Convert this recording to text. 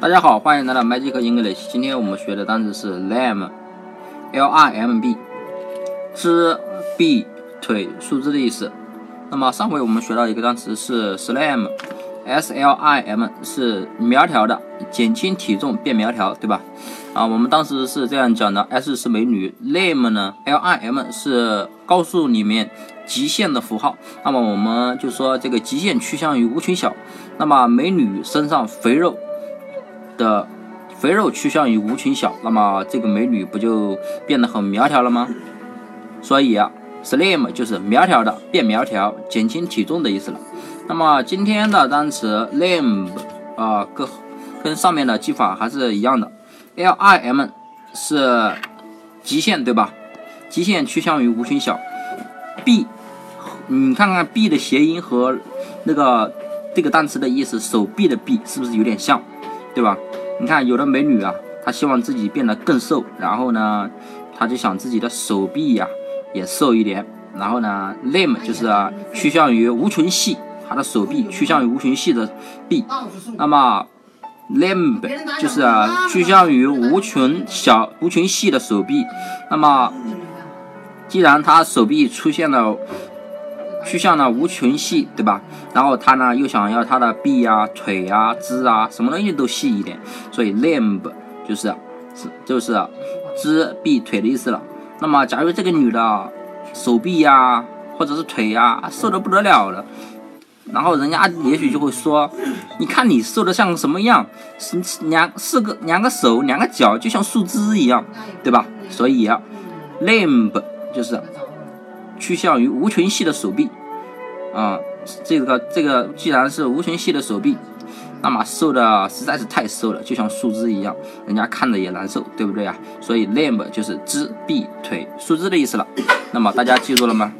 大家好，欢迎来到 Magic English。今天我们学的单词是 limb，l i m b，肢、臂、腿、树枝的意思。那么上回我们学到一个单词是 slim，s l i m 是苗条的，减轻体重变苗条，对吧？啊，我们当时是这样讲的，s 是美女，lim 呢，l i m 是高速里面。极限的符号，那么我们就说这个极限趋向于无穷小。那么美女身上肥肉的肥肉趋向于无穷小，那么这个美女不就变得很苗条了吗？所以啊，slim 就是苗条的，变苗条，减轻体重的意思了。那么今天的单词 limb 啊，跟跟上面的记法还是一样的，l i m 是极限，对吧？极限趋向于无穷小，b。你看看 “b” 的谐音和那个这个单词的意思，手臂的“臂”是不是有点像，对吧？你看有的美女啊，她希望自己变得更瘦，然后呢，她就想自己的手臂呀也瘦一点，然后呢，limb 就是趋向于无穷细，她的手臂趋向于无穷细的臂，那么 limb 就是趋向于无穷小、无穷细的手臂，那么既然她手臂出现了。趋向呢无穷细，对吧？然后他呢又想要他的臂呀、腿呀、肢啊，什么东西都细一点，所以 limb 就是是就是肢、臂、腿的意思了。那么假如这个女的手臂呀或者是腿呀瘦的不得了了，然后人家也许就会说，你看你瘦的像什么样？两四个两个手两个脚就像树枝一样，对吧？所以 limb 就是。趋向于无穷细的手臂，啊，这个这个既然是无穷细的手臂，那么瘦的实在是太瘦了，就像树枝一样，人家看着也难受，对不对啊？所以 limb 就是肢、臂、腿、树枝的意思了。那么大家记住了吗？